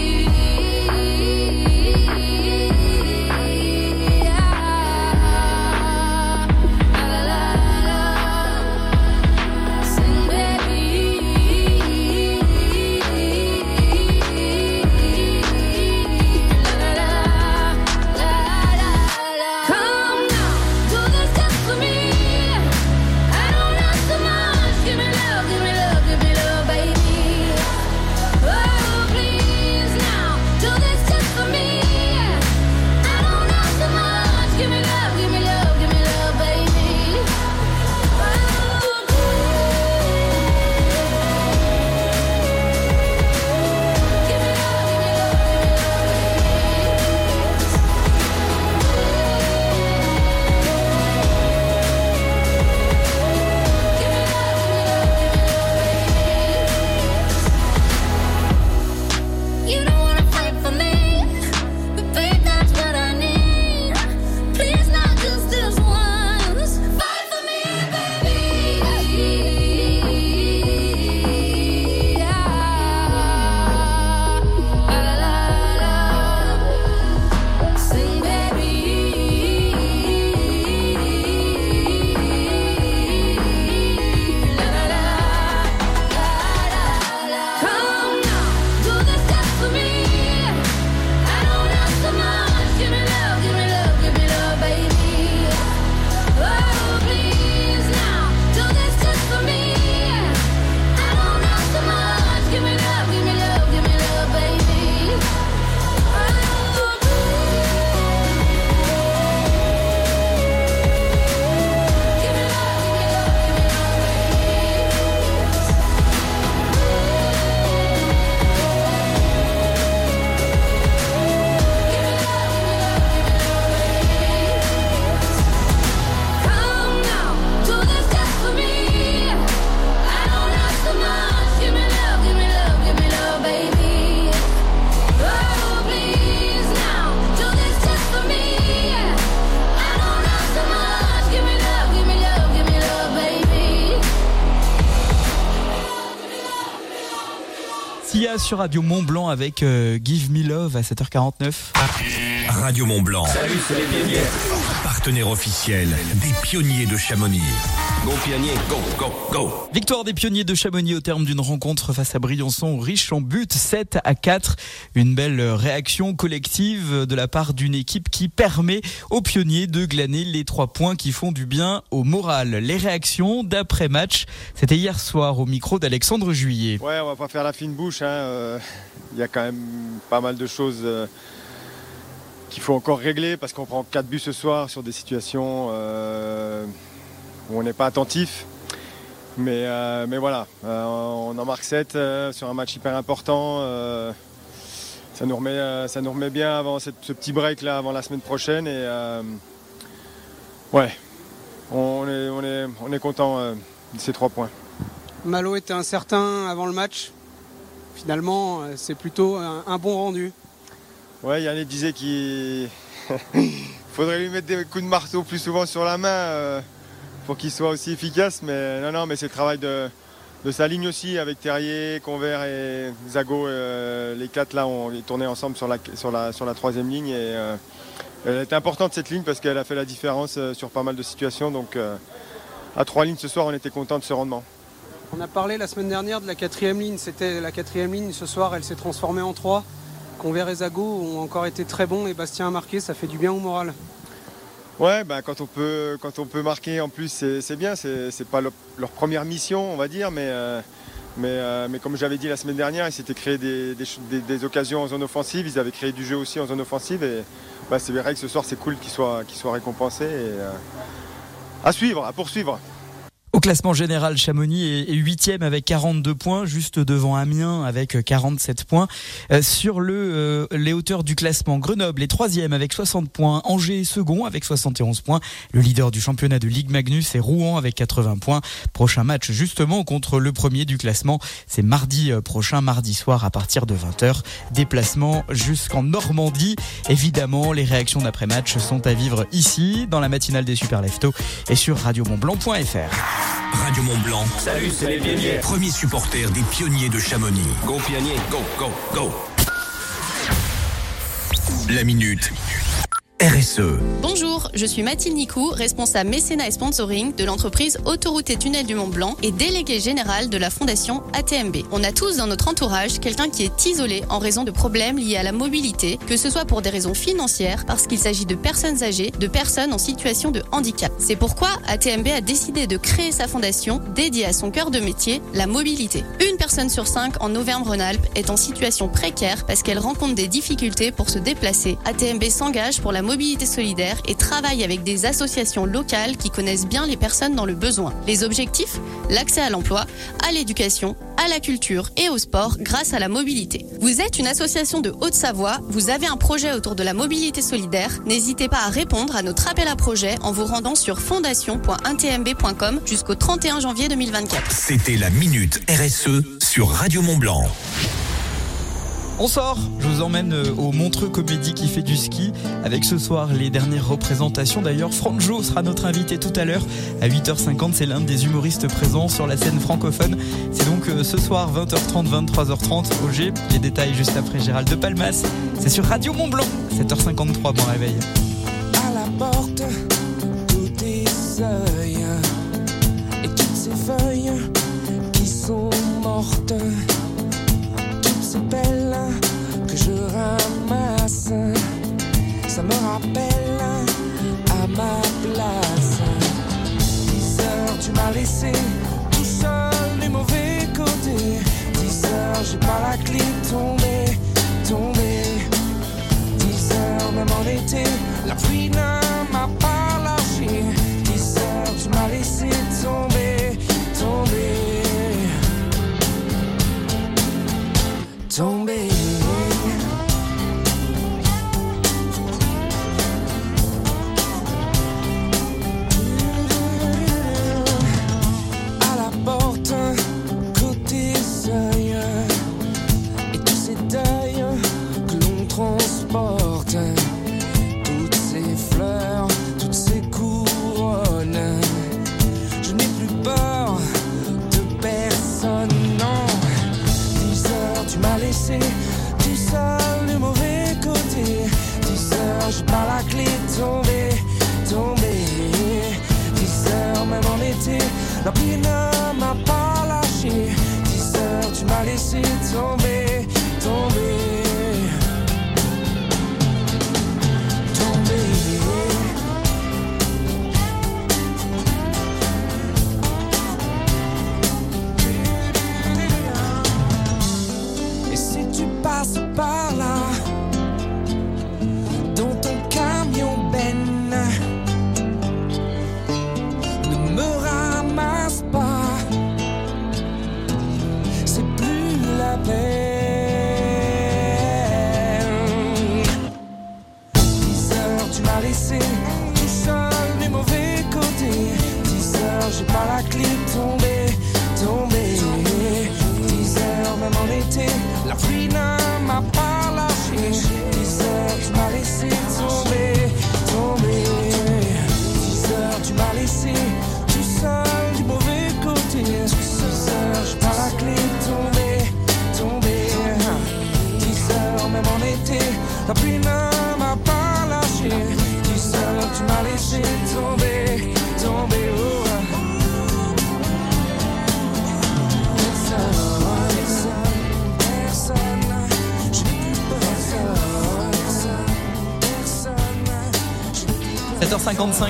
Sur Radio Mont Blanc avec euh, Give Me Love à 7h49. Radio Mont Blanc. Salut, c'est les. Partenaire officiel des pionniers de Chamonix. Go pionnier, go, go, go. Victoire des pionniers de Chamonix au terme d'une rencontre face à Briançon, riche en buts, 7 à 4. Une belle réaction collective de la part d'une équipe qui permet aux pionniers de glaner les trois points qui font du bien au moral. Les réactions d'après-match, c'était hier soir au micro d'Alexandre Juillet. Ouais, on va pas faire la fine bouche. hein, euh, Il y a quand même pas mal de choses euh, qu'il faut encore régler parce qu'on prend 4 buts ce soir sur des situations euh, où on n'est pas attentif. Mais, euh, mais voilà, euh, on en marque 7 euh, sur un match hyper important. ça, nous remet, ça nous remet bien avant cette- ce petit break là, avant la semaine prochaine. Et ouais, on est, on est, on est content de ces 3 points. Malo était incertain avant le match. Finalement, c'est plutôt un, un bon rendu. Ouais, Yannick disait qu'il [laughs] faudrait lui mettre des coups de marteau plus souvent sur la main pour qu'il soit aussi efficace. Mais non, non, mais c'est le travail de, sa ligne aussi avec Terrier, Convert et Zago. euh, les quatre là, on est tourné ensemble sur la, troisième ligne. Et, euh, elle était importante cette ligne parce qu'elle a fait la différence euh, sur pas mal de situations. Donc à trois lignes ce soir, on était content de ce rendement. On a parlé la semaine dernière de la quatrième ligne. C'était la quatrième ligne. Ce soir, elle s'est transformée en trois. Convert et Zago ont encore été très bons et Bastien a marqué. Ça fait du bien au moral. Ouais, bah, quand, on peut, quand on peut marquer en plus, c'est bien. C'est pas leur, première mission, on va dire, mais, euh, mais, euh, mais comme j'avais dit la semaine dernière, ils s'étaient créé des, des occasions en zone offensive. Ils avaient créé du jeu aussi en zone offensive. Et bah, c'est vrai que ce soir, c'est cool qu'ils soient, soient récompensés. Et, euh, à suivre, à poursuivre. Au classement général, Chamonix est huitième avec 42 points, juste devant Amiens avec 47 points. Euh, sur le euh, les hauteurs du classement, Grenoble est troisième avec 60 points, Angers second avec 71 points. Le leader du championnat de Ligue Magnus est Rouen avec 80 points. Prochain match justement contre le premier du classement, c'est mardi euh, prochain, mardi soir à partir de 20h. Déplacement jusqu'en Normandie. Évidemment, les réactions d'après-match sont à vivre ici, dans la matinale des Super Leftos et sur radiomontblanc.fr. Radio Mont Blanc. Salut, c'est les pionniers. Premier supporter des pionniers de Chamonix. Go pionnier, go, go, go. La minute. RSE. Bonjour, je suis Mathilde Nicou, responsable mécénat et sponsoring de l'entreprise Autoroute et Tunnel du Mont Blanc et déléguée générale de la fondation ATMB. On a tous dans notre entourage quelqu'un qui est isolé en raison de problèmes liés à la mobilité, que ce soit pour des raisons financières, parce qu'il s'agit de personnes âgées, de personnes en situation de handicap. C'est pourquoi ATMB a décidé de créer sa fondation dédiée à son cœur de métier, la mobilité. Une personne sur cinq en Auvergne-Rhône-Alpes est en situation précaire parce qu'elle rencontre des difficultés pour se déplacer. ATMB s'engage pour la mobilité solidaire et travaille avec des associations locales qui connaissent bien les personnes dans le besoin. Les objectifs? L'accès à l'emploi, à l'éducation, à la culture et au sport grâce à la mobilité. Vous êtes une association de Haute-Savoie, vous avez un projet autour de la mobilité solidaire, n'hésitez pas à répondre à notre appel à projet en vous rendant sur fondation.intmb.com jusqu'au 31 janvier 2024. C'était la minute RSE sur Radio Mont Blanc. On sort, je vous emmène euh, au Montreux Comédie qui fait du ski avec ce soir les dernières représentations. D'ailleurs, Franjo sera notre invité tout à l'heure à 8h50. C'est l'un des humoristes présents sur la scène francophone. C'est donc euh, ce soir 20h30, 23h30 au. Les détails juste après Gérald de Palmas. C'est sur Radio Mont Blanc, 7h53, bon réveil. à la porte et toutes ces feuilles qui sont mortes, pelles que je ramasse, ça me rappelle à ma place. 10 heures, tu m'as laissé tout seul du mauvais côté. 10 heures, j'ai pas la clé tombée, tombée. 10 heures, même en été, la pluie ne tout seul du mauvais côté. 10 heures, j'ai pas la clé tombée, tombée. 10 heures, même en été, la pluie ne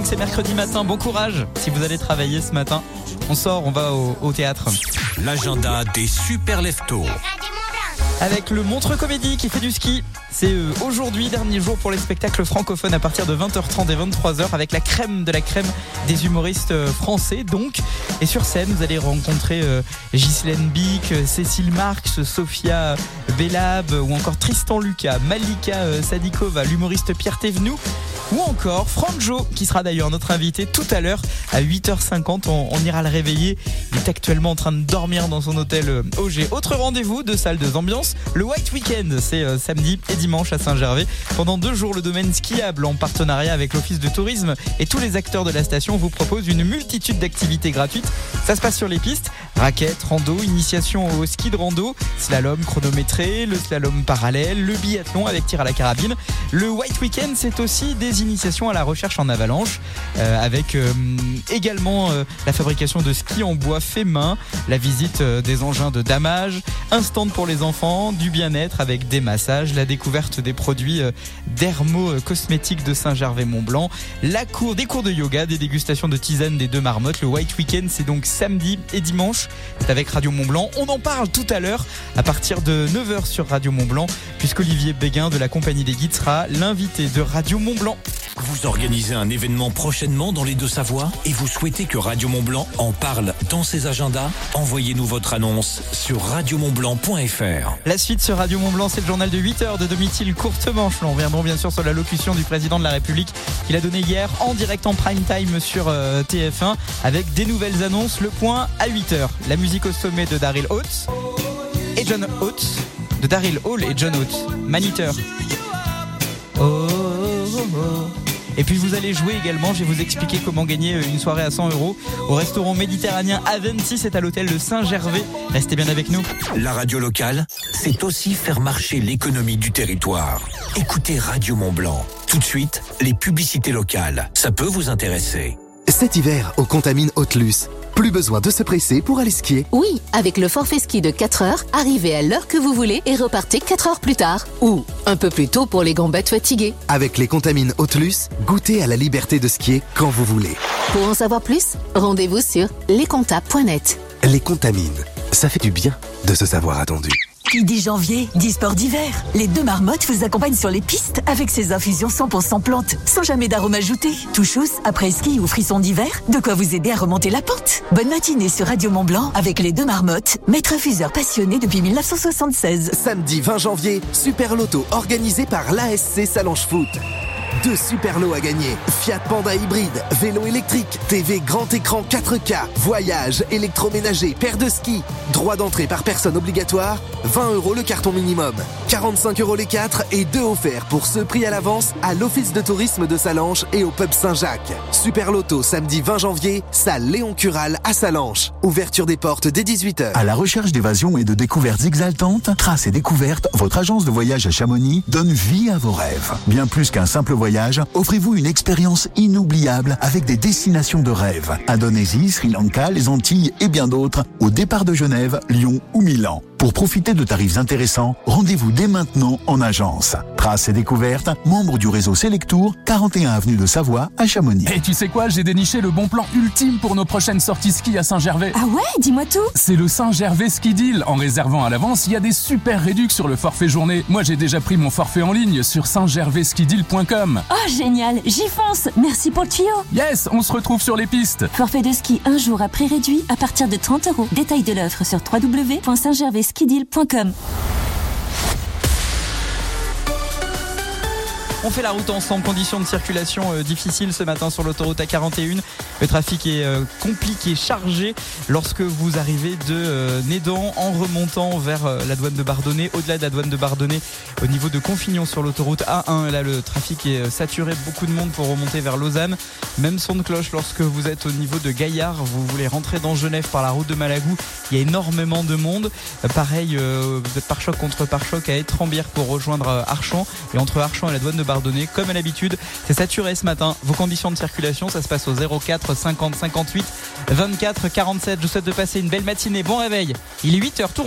c'est mercredi matin. Bon courage si vous allez travailler ce matin. On sort, on va au, au théâtre. L'agenda des super leftos. Avec le Montre Comédie qui fait du ski. C'est euh, aujourd'hui, dernier jour pour les spectacles francophones à partir de 20h30 et 23h avec la crème de la crème des humoristes euh, français. Donc, et sur scène, vous allez rencontrer euh, Ghislaine Bic, Cécile Marx, Sophia Bellab ou encore Tristan Lucas, Malika Sadikova, l'humoriste Pierre Thévenoud ou encore Franjo qui sera d'ailleurs notre invité tout à l'heure à 8h50. On, ira le réveiller. Il est actuellement en train de dormir dans son hôtel OG. Autre rendez-vous de salle de ambiance, le White Weekend. C'est samedi et dimanche à Saint-Gervais. Pendant deux jours, le domaine skiable en partenariat avec l'Office de tourisme et tous les acteurs de la station vous propose une multitude d'activités gratuites. Ça se passe sur les pistes. Raquettes, rando, initiation au ski de rando, slalom chronométré, le slalom parallèle, le biathlon avec tir à la carabine. Le White Weekend, c'est aussi des initiations à la recherche en avalanche, euh, avec euh, également euh, la fabrication de skis en bois fait main, la visite des engins de damage, un stand pour les enfants, du bien-être avec des massages, la découverte des produits euh, dermo-cosmétiques de Saint-Gervais-Mont-Blanc, la cour, des cours de yoga, des dégustations de tisane des deux marmottes. Le White Weekend, c'est donc samedi et dimanche. C'est avec Radio Mont-Blanc. On en parle tout à l'heure à partir de 9h sur Radio Mont-Blanc, puisqu'Olivier Béguin de la compagnie des guides sera l'invité de Radio Mont-Blanc. Vous organisez un événement prochainement dans les Deux-Savoies et vous souhaitez que Radio Mont-Blanc en parle dans ses agendas Envoyez-nous votre annonce sur radiomontblanc.fr. La suite sur Radio Mont-Blanc, c'est le journal de 8h de Domitil Courte Manche. Nous reviendrons bien sûr sur la locution du président de la République qu'il a donné hier en direct en prime time sur euh, TF1 avec des nouvelles annonces. Le point à 8h. La musique au sommet de Daryl Oates et John Oates. De Daryl Hall et John Oates. Maniteur. Oh, oh, oh. Et puis vous allez jouer également, je vais vous expliquer comment gagner une soirée à 100 euros au restaurant méditerranéen Aventis, c'est à l'hôtel de Saint-Gervais. Restez bien avec nous. La radio locale, c'est aussi faire marcher l'économie du territoire. Écoutez Radio Mont-Blanc. Tout de suite, les publicités locales. Ça peut vous intéresser. Cet hiver, au Contamine Hautelus, plus besoin de se presser pour aller skier. Oui, avec le forfait ski de 4 heures, arrivez à l'heure que vous voulez et repartez 4 heures plus tard. Ou un peu plus tôt pour les gambettes fatiguées. Avec les Contamines Hautelus, goûtez à la liberté de skier quand vous voulez. Pour en savoir plus, rendez-vous sur lescomptables.net. Les Contamines, ça fait du bien de se savoir attendu. Qui dit janvier, dit sport d'hiver. Les deux marmottes vous accompagnent sur les pistes avec ces infusions 100% plantes, sans jamais d'arôme ajouté. Touchous, après ski ou frisson d'hiver, de quoi vous aider à remonter la pente. Bonne matinée sur Radio Mont Blanc avec les deux marmottes, maître infuseur passionné depuis 1976. Samedi 20 janvier, Super Loto organisé par l'ASC Salange Foot. Deux super lots à gagner. Fiat Panda hybride, vélo électrique, TV grand écran 4K, voyage, électroménager, paire de ski. Droit d'entrée par personne obligatoire, 20 euros le carton minimum. 45 euros les 4 et 2 offerts pour ce prix à l'avance à l'Office de tourisme de Salanches et au pub Saint-Jacques. Super Loto samedi 20 janvier, salle Léon Cural à Salanches. Ouverture des portes dès 18h. À la recherche d'évasion et de découvertes exaltantes, Traces et Découvertes, votre agence de voyage à Chamonix, donne vie à vos rêves. Bien plus qu'un simple voyage, offrez-vous une expérience inoubliable avec des destinations de rêve. Indonésie, Sri Lanka, les Antilles et bien d'autres, au départ de Genève, Lyon ou Milan. Pour profiter de tarifs intéressants, rendez-vous dès maintenant en agence. Traces et découvertes, membre du réseau Selectour, 41 avenue de Savoie à Chamonix. Et tu sais quoi, j'ai déniché le bon plan ultime pour nos prochaines sorties ski à Saint-Gervais. Ah ouais, dis-moi tout. C'est le Saint-Gervais Ski Deal. En réservant à l'avance, il y a des super réductions sur le forfait journée. Moi, j'ai déjà pris mon forfait en ligne sur saintgervaiskideal.com. Oh génial, j'y fonce. Merci pour le tuyau. Yes, on se retrouve sur les pistes. Forfait de ski un jour à prix réduit à partir de 30 euros. Détail de l'offre sur www.saintgervaiskideal.com. On fait la route ensemble, conditions de circulation euh, difficiles ce matin sur l'autoroute A41. Le trafic est euh, compliqué, chargé lorsque vous arrivez de euh, Nédan en remontant vers la douane de Bardonnay. Au-delà de la douane de Bardonnay, au niveau de Confignon sur l'autoroute A1, là le trafic est saturé, beaucoup de monde pour remonter vers Lausanne. Même son de cloche lorsque vous êtes au niveau de Gaillard, vous voulez rentrer dans Genève par la route de Malagou, il y a énormément de monde. Pareil, vous êtes pare-choc contre pare-choc à Étrembière pour rejoindre euh, Archamp. Et entre Archamp et la douane de Bardonnay, comme à l'habitude, c'est saturé ce matin. Vos conditions de circulation, ça se passe au 04 50 58 24 47. Je vous souhaite de passer une belle matinée. Bon réveil. Il est 8h.